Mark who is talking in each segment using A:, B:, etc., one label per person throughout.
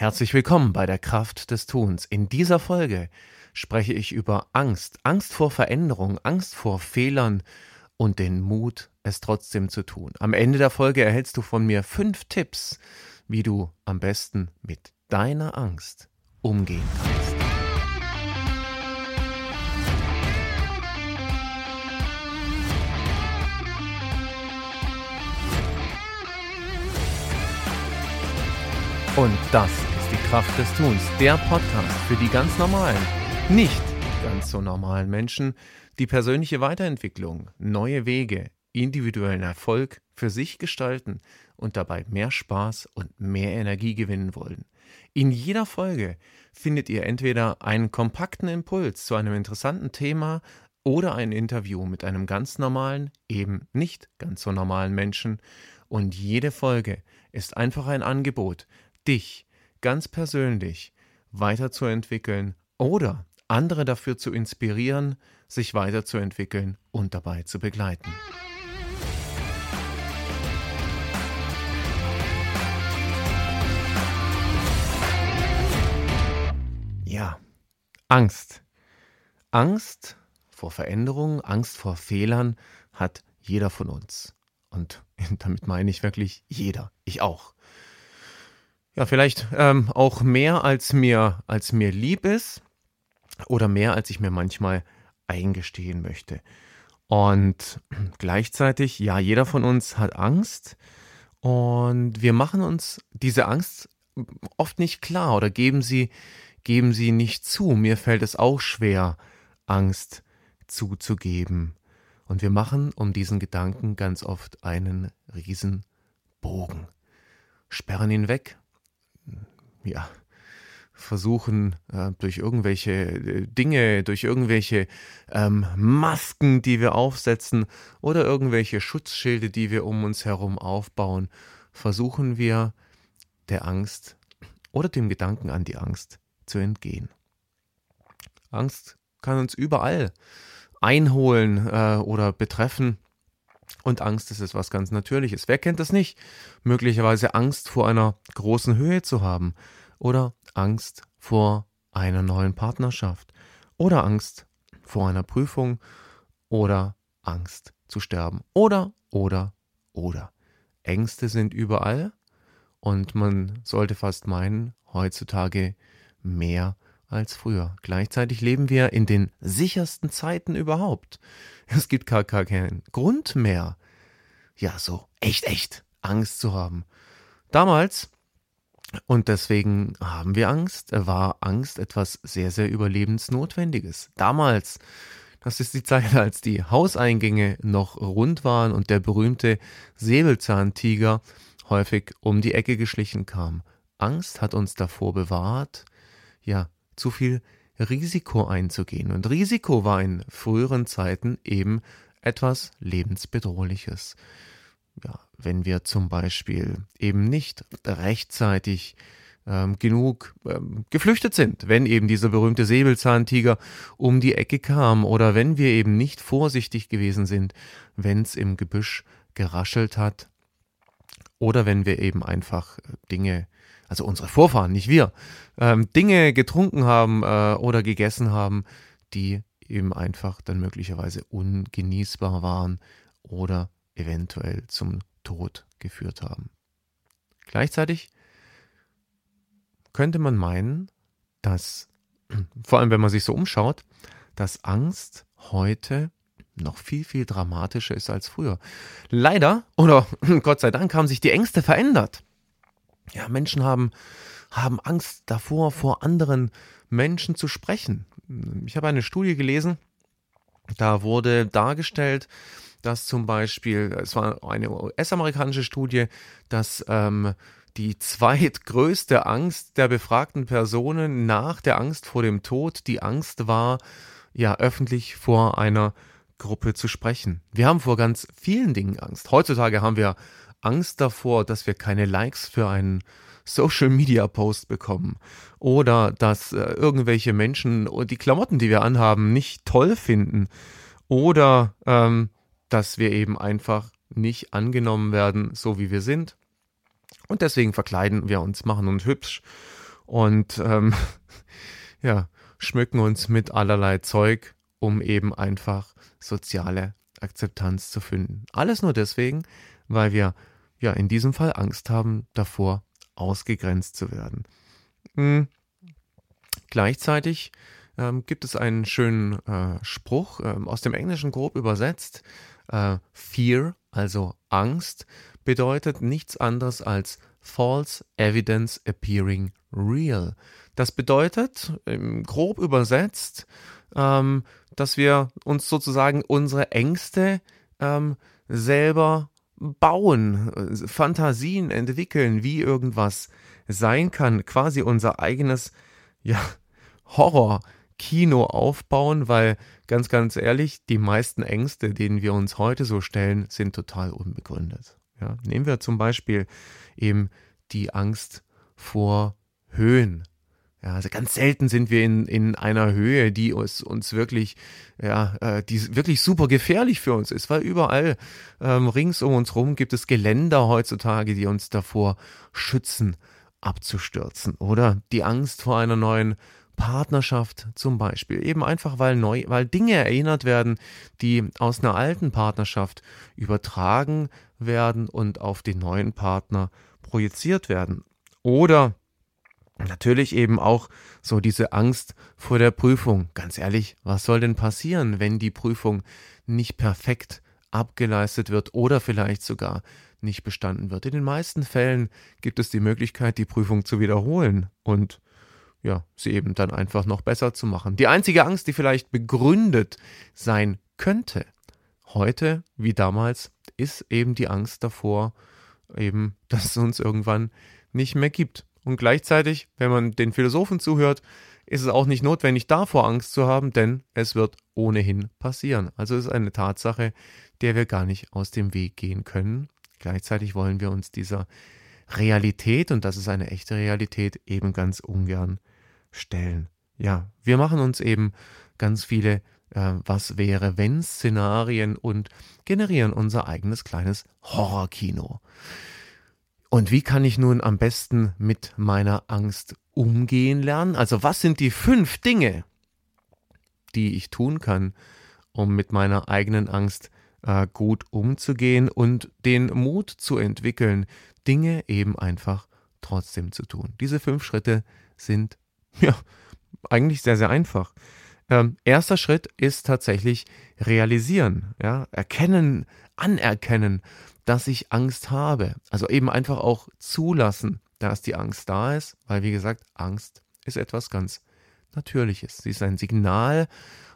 A: Herzlich willkommen bei der Kraft des Tuns. In dieser Folge spreche ich über Angst, Angst vor Veränderung, Angst vor Fehlern und den Mut, es trotzdem zu tun. Am Ende der Folge erhältst du von mir fünf Tipps, wie du am besten mit deiner Angst umgehen kannst. Und das Kraft des Tuns, der Podcast für die ganz normalen, nicht ganz so normalen Menschen, die persönliche Weiterentwicklung, neue Wege, individuellen Erfolg für sich gestalten und dabei mehr Spaß und mehr Energie gewinnen wollen. In jeder Folge findet ihr entweder einen kompakten Impuls zu einem interessanten Thema oder ein Interview mit einem ganz normalen, eben nicht ganz so normalen Menschen. Und jede Folge ist einfach ein Angebot, dich ganz persönlich weiterzuentwickeln oder andere dafür zu inspirieren, sich weiterzuentwickeln und dabei zu begleiten. Ja, Angst. Angst vor Veränderungen, Angst vor Fehlern hat jeder von uns. Und damit meine ich wirklich jeder, ich auch. Ja, vielleicht ähm, auch mehr als mir, als mir lieb ist oder mehr als ich mir manchmal eingestehen möchte. Und gleichzeitig, ja, jeder von uns hat Angst und wir machen uns diese Angst oft nicht klar oder geben sie, geben sie nicht zu. Mir fällt es auch schwer, Angst zuzugeben. Und wir machen um diesen Gedanken ganz oft einen riesen Bogen, sperren ihn weg ja, versuchen, äh, durch irgendwelche äh, Dinge, durch irgendwelche ähm, Masken, die wir aufsetzen oder irgendwelche Schutzschilde, die wir um uns herum aufbauen, versuchen wir der Angst oder dem Gedanken an die Angst zu entgehen. Angst kann uns überall einholen äh, oder betreffen. Und Angst ist etwas ganz Natürliches. Wer kennt das nicht? Möglicherweise Angst vor einer großen Höhe zu haben oder Angst vor einer neuen Partnerschaft oder Angst vor einer Prüfung oder Angst zu sterben oder oder oder. Ängste sind überall und man sollte fast meinen, heutzutage mehr als früher. Gleichzeitig leben wir in den sichersten Zeiten überhaupt. Es gibt gar, keinen Grund mehr, ja, so echt, echt Angst zu haben. Damals, und deswegen haben wir Angst, war Angst etwas sehr, sehr überlebensnotwendiges. Damals, das ist die Zeit, als die Hauseingänge noch rund waren und der berühmte Säbelzahntiger häufig um die Ecke geschlichen kam. Angst hat uns davor bewahrt, ja, zu viel Risiko einzugehen. Und Risiko war in früheren Zeiten eben etwas lebensbedrohliches. Ja, wenn wir zum Beispiel eben nicht rechtzeitig ähm, genug ähm, geflüchtet sind, wenn eben dieser berühmte Säbelzahntiger um die Ecke kam oder wenn wir eben nicht vorsichtig gewesen sind, wenn es im Gebüsch geraschelt hat oder wenn wir eben einfach äh, Dinge also unsere Vorfahren, nicht wir, ähm, Dinge getrunken haben äh, oder gegessen haben, die eben einfach dann möglicherweise ungenießbar waren oder eventuell zum Tod geführt haben. Gleichzeitig könnte man meinen, dass, vor allem wenn man sich so umschaut, dass Angst heute noch viel, viel dramatischer ist als früher. Leider, oder Gott sei Dank, haben sich die Ängste verändert. Ja, Menschen haben, haben Angst davor, vor anderen Menschen zu sprechen. Ich habe eine Studie gelesen, da wurde dargestellt, dass zum Beispiel, es war eine US-amerikanische Studie, dass ähm, die zweitgrößte Angst der befragten Personen nach der Angst vor dem Tod die Angst war, ja, öffentlich vor einer Gruppe zu sprechen. Wir haben vor ganz vielen Dingen Angst. Heutzutage haben wir Angst davor, dass wir keine Likes für einen Social Media Post bekommen oder dass äh, irgendwelche Menschen die Klamotten, die wir anhaben, nicht toll finden oder ähm, dass wir eben einfach nicht angenommen werden, so wie wir sind. Und deswegen verkleiden wir uns, machen uns hübsch und ähm, ja, schmücken uns mit allerlei Zeug, um eben einfach soziale Akzeptanz zu finden. Alles nur deswegen, weil wir ja in diesem Fall Angst haben davor, ausgegrenzt zu werden. Hm. Gleichzeitig ähm, gibt es einen schönen äh, Spruch ähm, aus dem Englischen grob übersetzt. Äh, Fear, also Angst, bedeutet nichts anderes als false evidence appearing real. Das bedeutet, ähm, grob übersetzt, ähm, dass wir uns sozusagen unsere Ängste ähm, selber bauen, äh, Fantasien entwickeln, wie irgendwas sein kann, quasi unser eigenes ja, Horror-Kino aufbauen, weil ganz, ganz ehrlich, die meisten Ängste, denen wir uns heute so stellen, sind total unbegründet. Ja, nehmen wir zum Beispiel eben die Angst vor Höhen. Ja, also ganz selten sind wir in, in einer Höhe, die uns, uns wirklich, ja, äh, die wirklich super gefährlich für uns ist, weil überall ähm, rings um uns rum gibt es Geländer heutzutage, die uns davor schützen, abzustürzen. Oder die Angst vor einer neuen Partnerschaft zum Beispiel. Eben einfach, weil neu, weil Dinge erinnert werden, die aus einer alten Partnerschaft übertragen werden und auf den neuen Partner projiziert werden. Oder Natürlich eben auch so diese Angst vor der Prüfung. Ganz ehrlich, was soll denn passieren, wenn die Prüfung nicht perfekt abgeleistet wird oder vielleicht sogar nicht bestanden wird? In den meisten Fällen gibt es die Möglichkeit, die Prüfung zu wiederholen und ja, sie eben dann einfach noch besser zu machen. Die einzige Angst, die vielleicht begründet sein könnte, heute wie damals, ist eben die Angst davor, eben, dass es uns irgendwann nicht mehr gibt. Und gleichzeitig, wenn man den Philosophen zuhört, ist es auch nicht notwendig, davor Angst zu haben, denn es wird ohnehin passieren. Also es ist eine Tatsache, der wir gar nicht aus dem Weg gehen können. Gleichzeitig wollen wir uns dieser Realität, und das ist eine echte Realität, eben ganz ungern stellen. Ja, wir machen uns eben ganz viele äh, Was wäre wenn Szenarien und generieren unser eigenes kleines Horrorkino. Und wie kann ich nun am besten mit meiner Angst umgehen lernen? Also was sind die fünf Dinge, die ich tun kann, um mit meiner eigenen Angst äh, gut umzugehen und den Mut zu entwickeln, Dinge eben einfach trotzdem zu tun. Diese fünf Schritte sind ja eigentlich sehr, sehr einfach. Ähm, erster Schritt ist tatsächlich realisieren, ja, erkennen, anerkennen, dass ich Angst habe. Also eben einfach auch zulassen, dass die Angst da ist, weil wie gesagt, Angst ist etwas ganz Natürliches. Sie ist ein Signal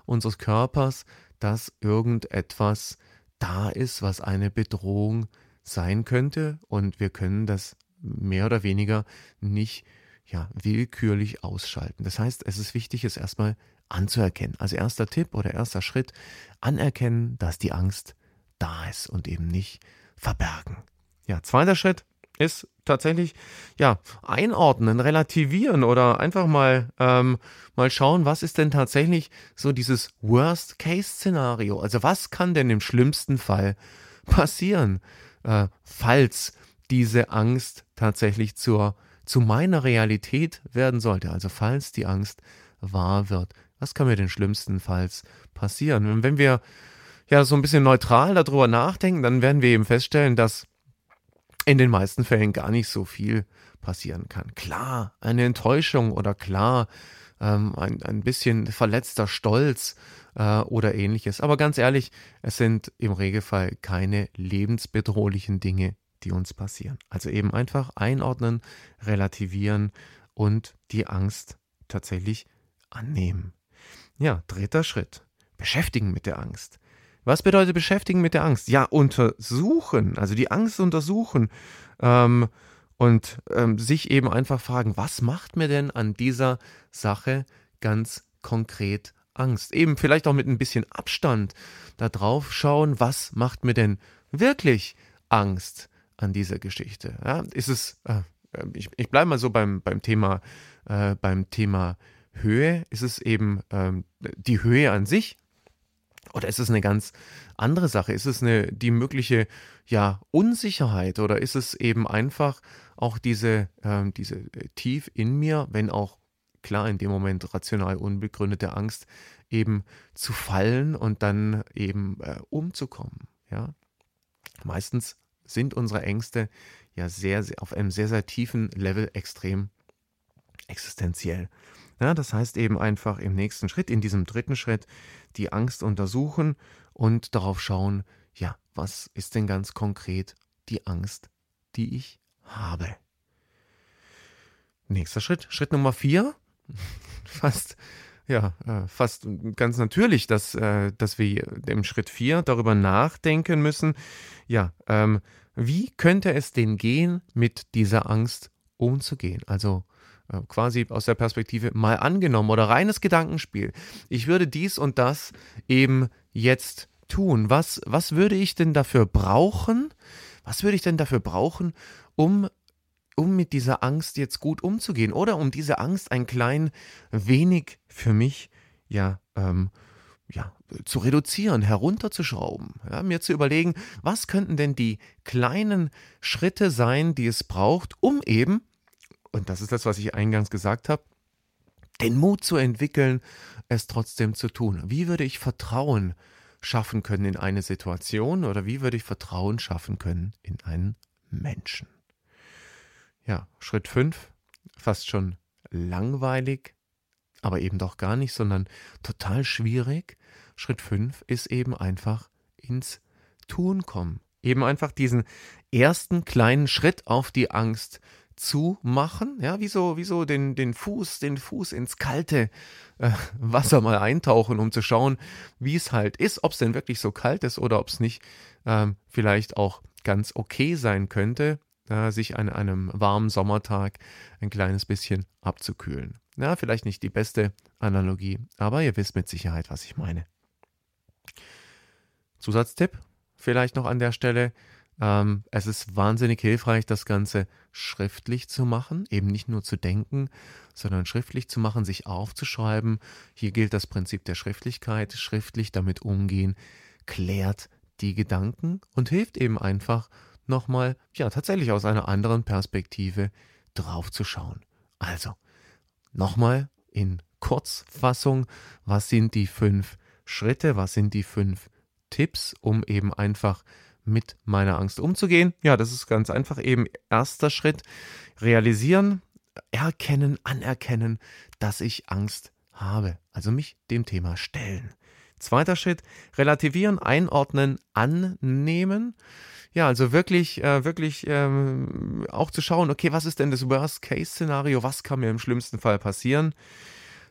A: unseres Körpers, dass irgendetwas da ist, was eine Bedrohung sein könnte und wir können das mehr oder weniger nicht ja, willkürlich ausschalten. Das heißt, es ist wichtig, es erstmal anzuerkennen. Also erster Tipp oder erster Schritt, anerkennen, dass die Angst da ist und eben nicht verbergen. Ja, zweiter Schritt ist tatsächlich ja einordnen, relativieren oder einfach mal ähm, mal schauen, was ist denn tatsächlich so dieses Worst-Case-Szenario? Also was kann denn im schlimmsten Fall passieren, äh, falls diese Angst tatsächlich zur zu meiner Realität werden sollte? Also falls die Angst wahr wird, was kann mir denn schlimmstenfalls passieren? Und wenn wir ja so ein bisschen neutral darüber nachdenken, dann werden wir eben feststellen, dass in den meisten Fällen gar nicht so viel passieren kann. Klar, eine Enttäuschung oder klar, ähm, ein, ein bisschen verletzter Stolz äh, oder ähnliches. Aber ganz ehrlich, es sind im Regelfall keine lebensbedrohlichen Dinge, die uns passieren. Also eben einfach einordnen, relativieren und die Angst tatsächlich annehmen. Ja, dritter Schritt. Beschäftigen mit der Angst. Was bedeutet beschäftigen mit der Angst? Ja, untersuchen, also die Angst untersuchen ähm, und ähm, sich eben einfach fragen, was macht mir denn an dieser Sache ganz konkret Angst? Eben vielleicht auch mit ein bisschen Abstand da drauf schauen, was macht mir denn wirklich Angst an dieser Geschichte? Ja, ist es, äh, ich, ich bleibe mal so beim, beim Thema, äh, beim Thema Höhe, ist es eben ähm, die Höhe an sich, Oder ist es eine ganz andere Sache? Ist es eine, die mögliche ja, Unsicherheit oder ist es eben einfach auch diese, äh, diese tief in mir, wenn auch klar in dem Moment rational unbegründete Angst, eben zu fallen und dann eben äh, umzukommen? Ja? Meistens sind unsere Ängste ja sehr, sehr auf einem sehr, sehr tiefen Level extrem existenziell. Ja, das heißt eben einfach im nächsten Schritt, in diesem dritten Schritt, die Angst untersuchen und darauf schauen, ja, was ist denn ganz konkret die Angst, die ich habe. Nächster Schritt, Schritt Nummer vier, fast, ja, äh, fast ganz natürlich, dass, äh, dass wir im Schritt vier darüber nachdenken müssen, ja, ähm, wie könnte es denn gehen, mit dieser Angst umzugehen? Also quasi aus der Perspektive mal angenommen oder reines Gedankenspiel. Ich würde dies und das eben jetzt tun. Was, was würde ich denn dafür brauchen? Was würde ich denn dafür brauchen, um, um mit dieser Angst jetzt gut umzugehen? Oder um diese Angst ein klein wenig für mich, ja, ähm, ja, zu reduzieren, herunterzuschrauben, ja, mir zu überlegen, was könnten denn die kleinen Schritte sein, die es braucht, um eben und das ist das, was ich eingangs gesagt habe, den Mut zu entwickeln, es trotzdem zu tun. Wie würde ich Vertrauen schaffen können in eine Situation oder wie würde ich Vertrauen schaffen können in einen Menschen? Ja, Schritt 5, fast schon langweilig, aber eben doch gar nicht, sondern total schwierig. Schritt 5 ist eben einfach ins Tun kommen. Eben einfach diesen ersten kleinen Schritt auf die Angst zu machen, ja, wie so, wie so den, den Fuß, den Fuß ins kalte äh, Wasser mal eintauchen, um zu schauen, wie es halt ist, ob es denn wirklich so kalt ist oder ob es nicht ähm, vielleicht auch ganz okay sein könnte, äh, sich an einem warmen Sommertag ein kleines bisschen abzukühlen. Ja, vielleicht nicht die beste Analogie, aber ihr wisst mit Sicherheit, was ich meine. Zusatztipp vielleicht noch an der Stelle. Ähm, es ist wahnsinnig hilfreich, das Ganze schriftlich zu machen, eben nicht nur zu denken, sondern schriftlich zu machen, sich aufzuschreiben. Hier gilt das Prinzip der Schriftlichkeit. Schriftlich damit umgehen, klärt die Gedanken und hilft eben einfach nochmal, ja, tatsächlich aus einer anderen Perspektive drauf zu schauen. Also, nochmal in Kurzfassung, was sind die fünf Schritte, was sind die fünf Tipps, um eben einfach mit meiner Angst umzugehen? Ja, das ist ganz einfach eben erster Schritt. Realisieren, erkennen, anerkennen, dass ich Angst habe. Also mich dem Thema stellen. Zweiter Schritt, relativieren, einordnen, annehmen. Ja, also wirklich, äh, wirklich ähm, auch zu schauen, okay, was ist denn das Worst-Case-Szenario? Was kann mir im schlimmsten Fall passieren?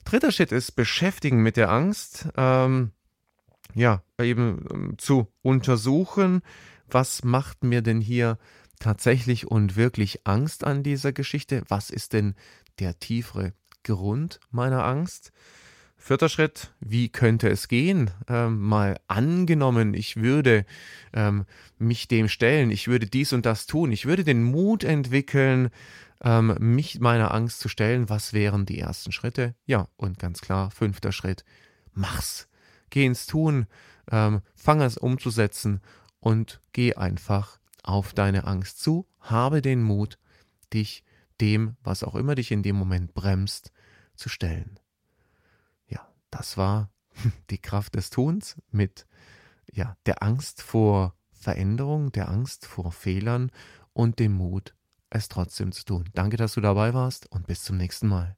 A: Dritter Schritt ist beschäftigen mit der Angst. Ähm, ja, eben ähm, zu untersuchen, was macht mir denn hier tatsächlich und wirklich Angst an dieser Geschichte? Was ist denn der tiefere Grund meiner Angst? Vierter Schritt, wie könnte es gehen? Ähm, mal angenommen, ich würde ähm, mich dem stellen, ich würde dies und das tun, ich würde den Mut entwickeln, ähm, mich meiner Angst zu stellen. Was wären die ersten Schritte? Ja, und ganz klar, fünfter Schritt, mach's geh ins Tun, ähm, fang es umzusetzen und geh einfach auf deine Angst zu. Habe den Mut, dich dem, was auch immer dich in dem Moment bremst, zu stellen. Ja, das war die Kraft des Tuns mit ja, der Angst vor Veränderung, der Angst vor Fehlern und dem Mut, es trotzdem zu tun. Danke, dass du dabei warst und bis zum nächsten Mal.